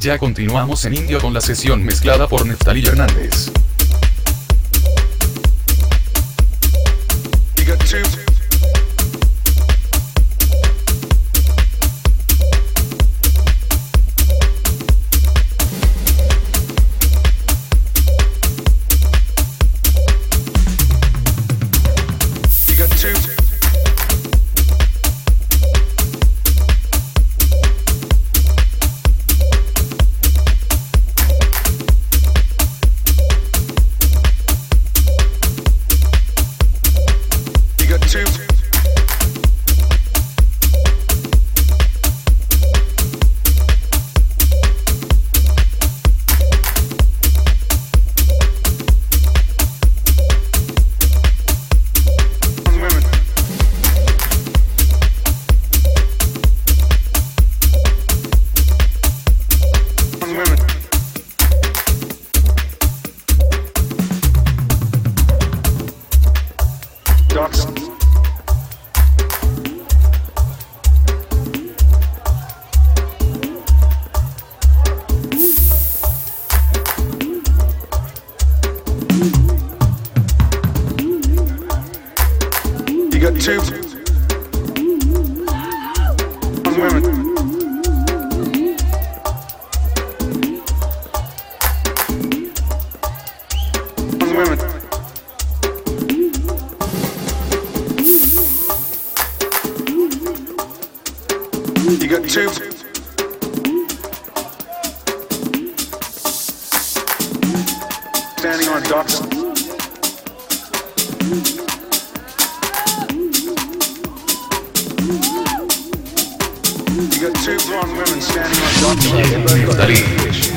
Ya continuamos en Indio con la sesión mezclada por Neftalí Hernández. Two blonde women standing on top of the beach.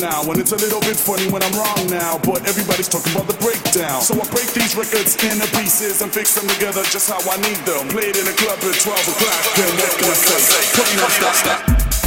Now. And it's a little bit funny when I'm wrong now. But everybody's talking about the breakdown. So I break these records into pieces and fix them together just how I need them. Played in a club at 12 o'clock. Then what can I say? Put me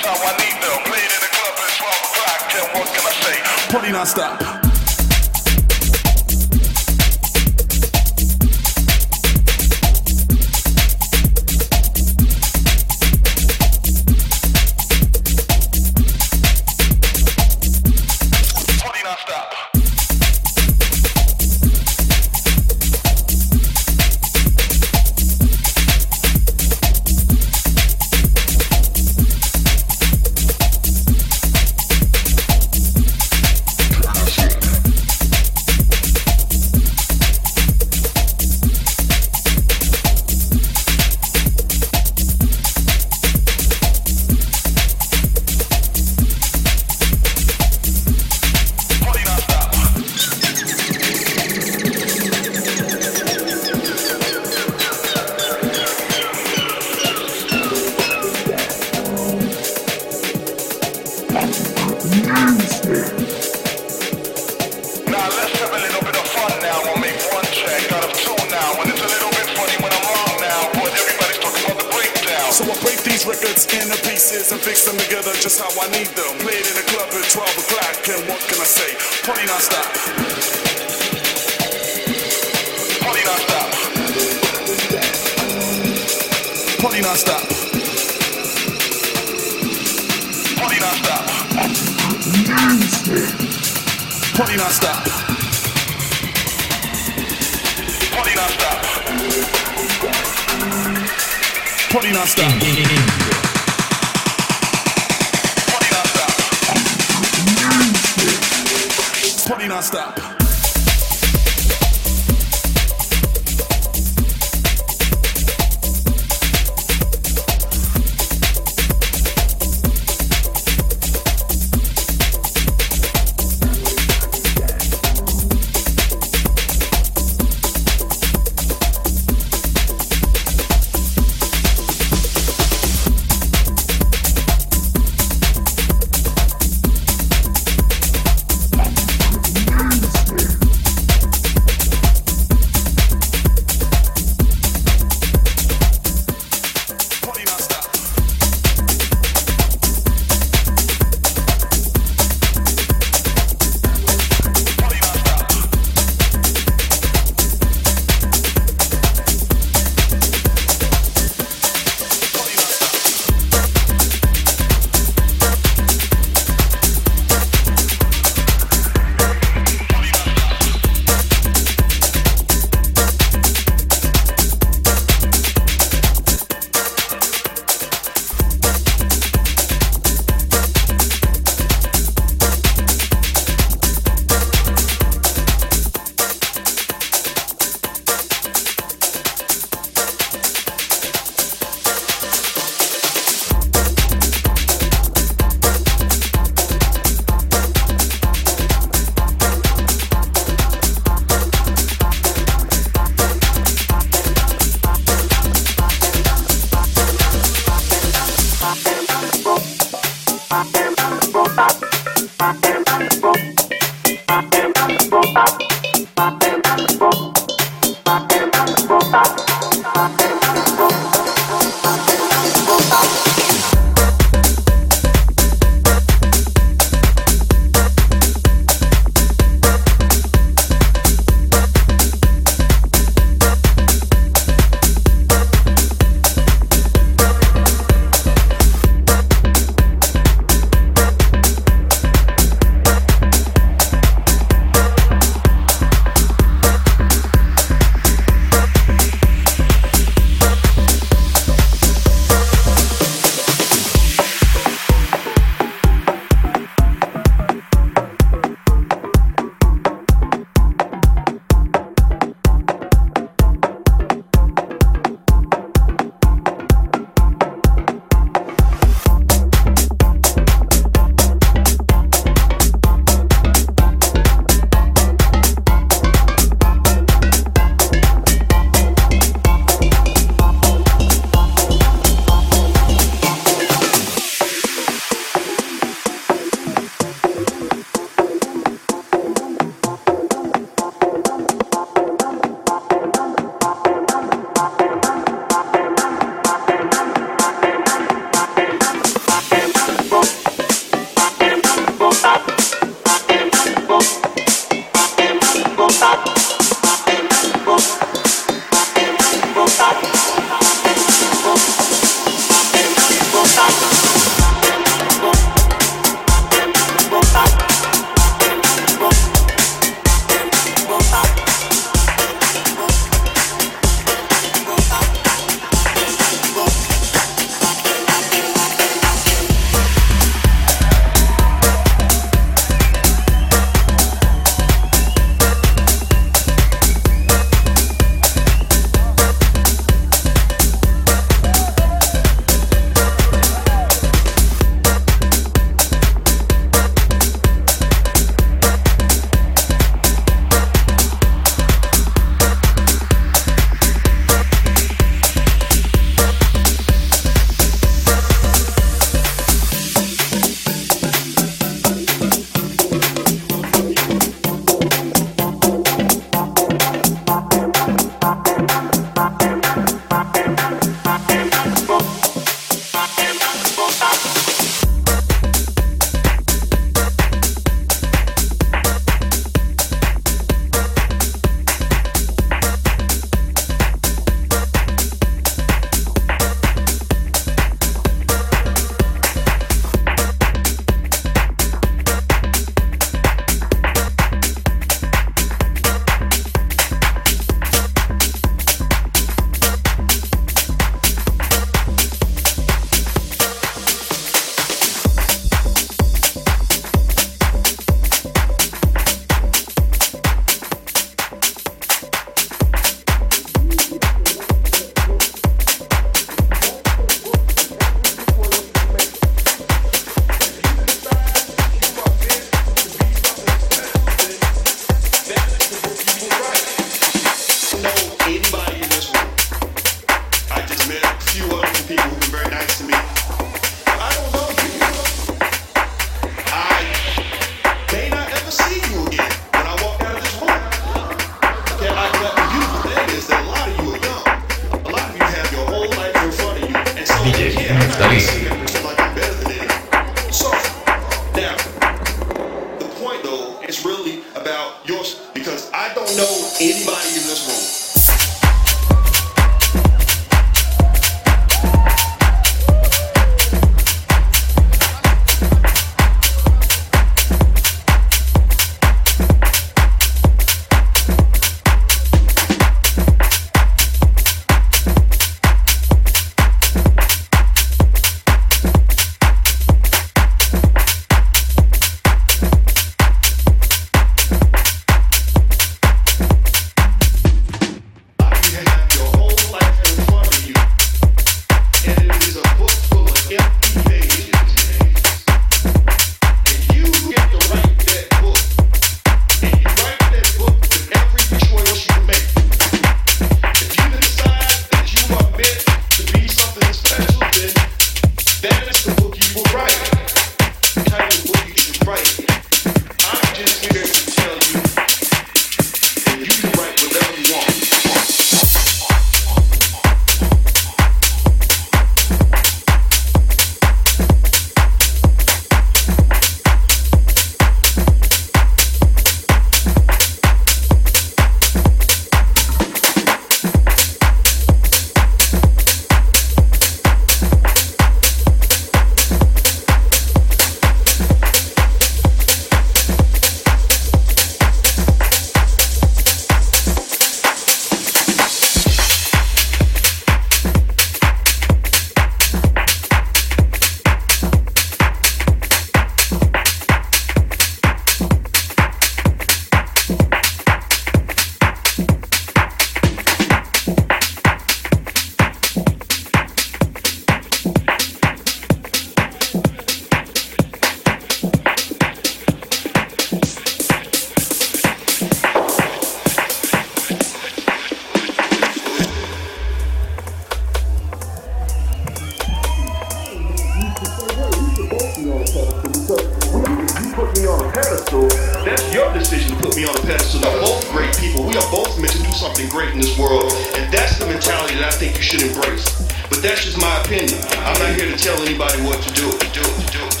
But that's just my opinion. I'm not here to tell anybody what to do. Do. To do.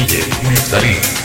DJ Neftalí.